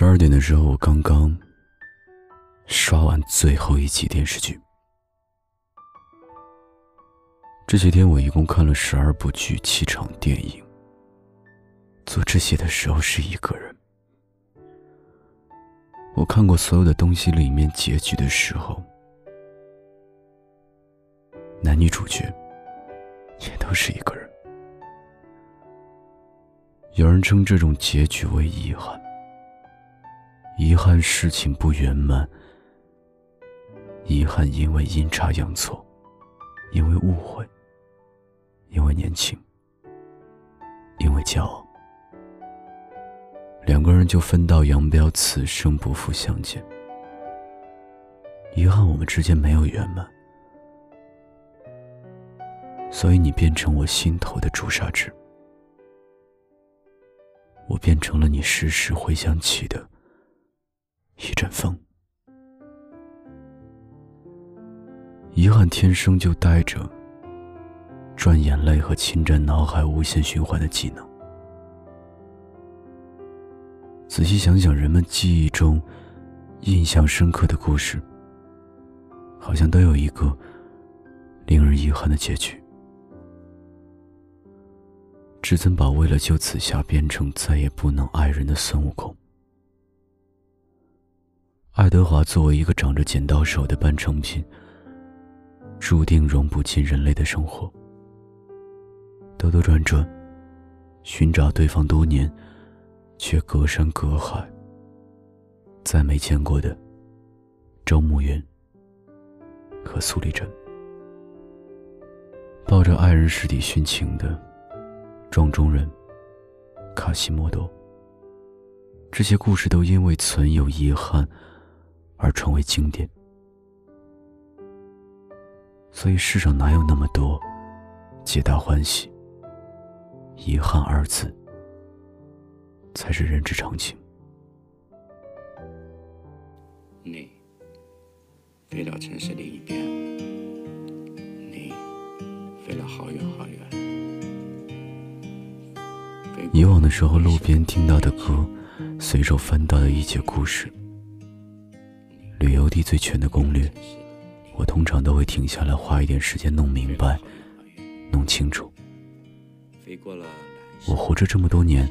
十二点的时候，我刚刚刷完最后一集电视剧。这些天我一共看了十二部剧、七场电影。做这些的时候是一个人。我看过所有的东西里面结局的时候，男女主角也都是一个人。有人称这种结局为遗憾。遗憾事情不圆满，遗憾因为阴差阳错，因为误会，因为年轻，因为骄傲，两个人就分道扬镳，此生不复相见。遗憾我们之间没有圆满，所以你变成我心头的朱砂痣，我变成了你时时回想起的。一阵风，遗憾天生就带着赚眼泪和侵占脑海无限循环的技能。仔细想想，人们记忆中印象深刻的故事，好像都有一个令人遗憾的结局。至尊宝为了救紫霞，变成再也不能爱人的孙悟空。爱德华作为一个长着剪刀手的半成品，注定融不进人类的生活。兜兜转转，寻找对方多年，却隔山隔海，再没见过的周慕云和苏丽珍，抱着爱人尸体殉情的庄中人卡西莫多。这些故事都因为存有遗憾。而成为经典，所以世上哪有那么多皆大欢喜？遗憾二字才是人之常情。你飞到城市另一边，你飞了好远好远。以往的时候，路边听到的歌，随手翻到的一节故事。旅游地最全的攻略，我通常都会停下来花一点时间弄明白、弄清楚。我活着这么多年，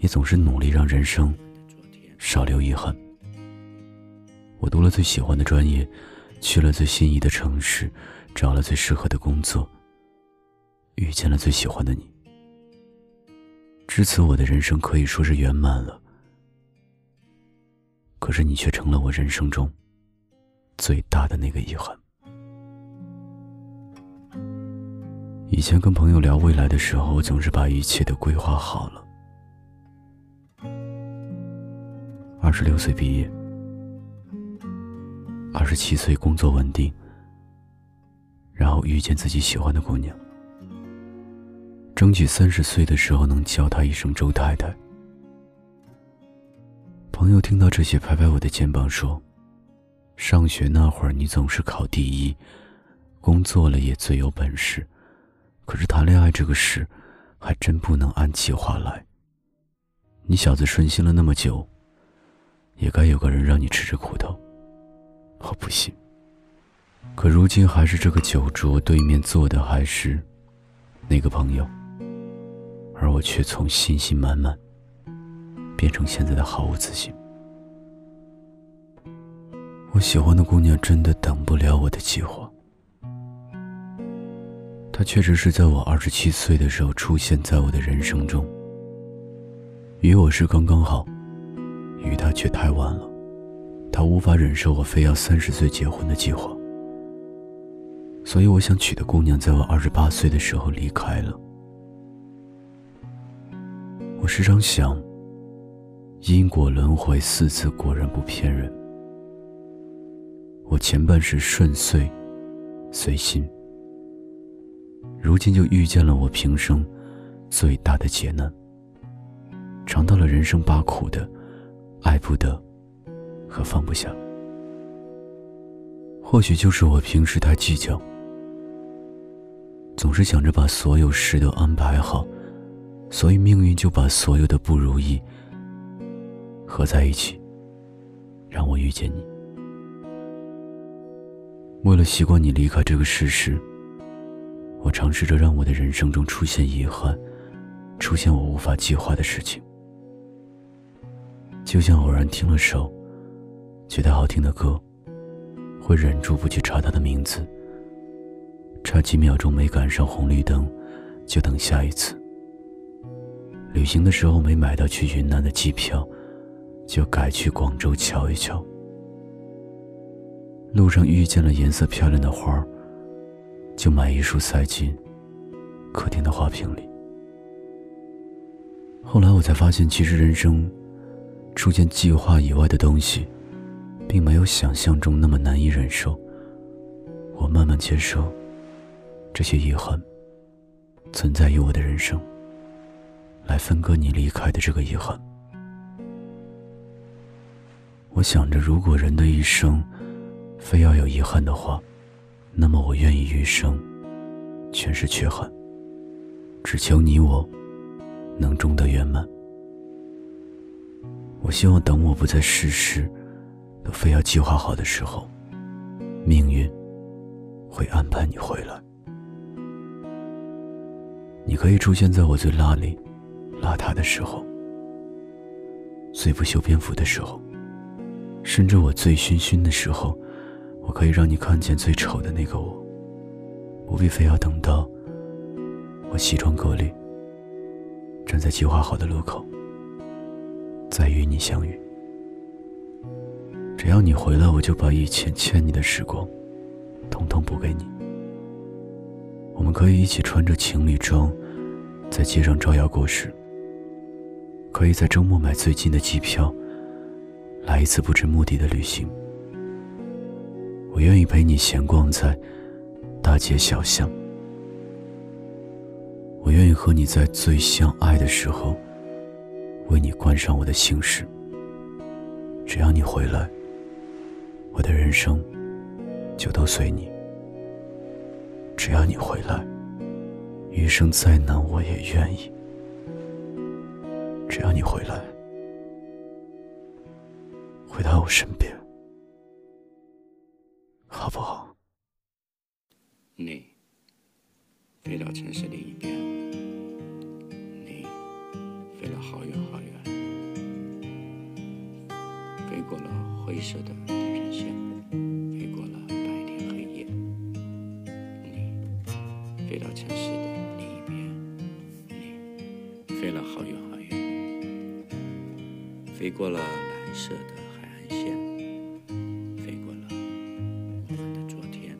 也总是努力让人生少留遗憾。我读了最喜欢的专业，去了最心仪的城市，找了最适合的工作，遇见了最喜欢的你。至此，我的人生可以说是圆满了。可是你却成了我人生中最大的那个遗憾。以前跟朋友聊未来的时候，我总是把一切都规划好了。二十六岁毕业，二十七岁工作稳定，然后遇见自己喜欢的姑娘，争取三十岁的时候能叫她一声周太太。朋友听到这些，拍拍我的肩膀说：“上学那会儿，你总是考第一，工作了也最有本事。可是谈恋爱这个事，还真不能按计划来。你小子顺心了那么久，也该有个人让你吃吃苦头。我不信。可如今还是这个酒桌对面坐的还是那个朋友，而我却从信心满满。”变成现在的毫无自信。我喜欢的姑娘真的等不了我的计划。她确实是在我二十七岁的时候出现在我的人生中。与我是刚刚好，与她却太晚了。她无法忍受我非要三十岁结婚的计划，所以我想娶的姑娘在我二十八岁的时候离开了。我时常想。因果轮回四字果然不骗人。我前半世顺遂，随心，如今就遇见了我平生最大的劫难，尝到了人生八苦的爱不得和放不下。或许就是我平时太计较，总是想着把所有事都安排好，所以命运就把所有的不如意。合在一起，让我遇见你。为了习惯你离开这个事实，我尝试着让我的人生中出现遗憾，出现我无法计划的事情。就像偶然听了首觉得好听的歌，会忍住不去查它的名字，差几秒钟没赶上红绿灯，就等下一次。旅行的时候没买到去云南的机票，就改去广州瞧一瞧。路上遇见了颜色漂亮的花就买一束塞进客厅的花瓶里。后来我才发现，其实人生出现计划以外的东西，并没有想象中那么难以忍受。我慢慢接受这些遗憾存在于我的人生。来分割你离开的这个遗憾。我想着，如果人的一生非要有遗憾的话，那么我愿意余生全是缺憾，只求你我能终得圆满。我希望等我不再事事都非要计划好的时候，命运会安排你回来。你可以出现在我最邋里。邋遢的时候，最不修边幅的时候，甚至我醉醺醺的时候，我可以让你看见最丑的那个我。不必非要等到我西装革履，站在计划好的路口，再与你相遇。只要你回来，我就把以前欠你的时光，统统补给你。我们可以一起穿着情侣装，在街上招摇过市。可以在周末买最近的机票，来一次不知目的的旅行。我愿意陪你闲逛在大街小巷，我愿意和你在最相爱的时候，为你关上我的心事。只要你回来，我的人生就都随你。只要你回来，余生再难我也愿意。只要你回来，回到我身边，好不好？你飞到城市另一边，你飞了好远好远，飞过了灰色的地平线，飞过了白天黑夜。你飞到城市的另一边，你飞了好远好远。飞过了蓝色的线，飞过了我们的昨天。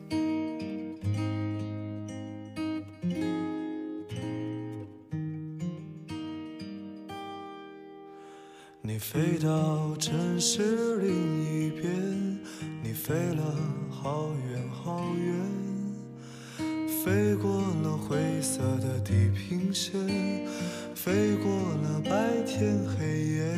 你飞到城市另一边，你飞了好远好远，飞过了灰色的地平线，飞过了白天黑夜。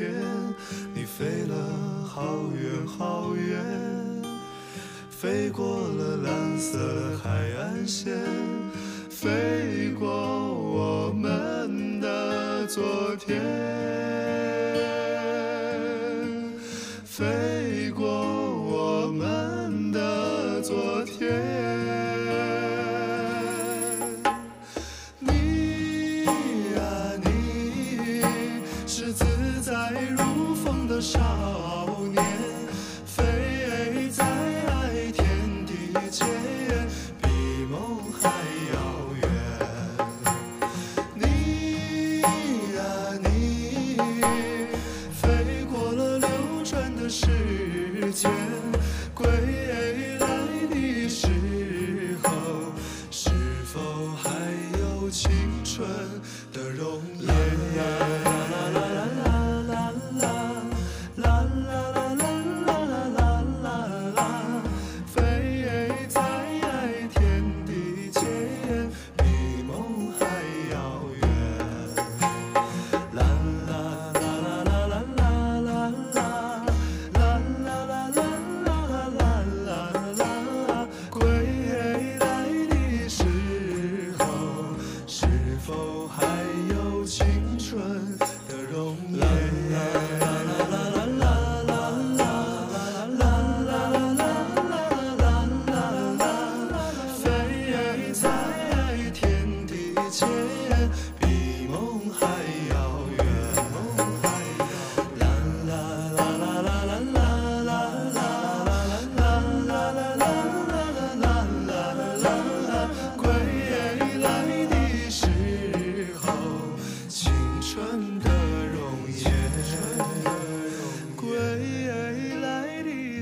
飞过了蓝色海岸线，飞过我们的昨天，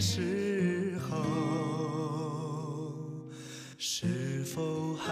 时候，是否还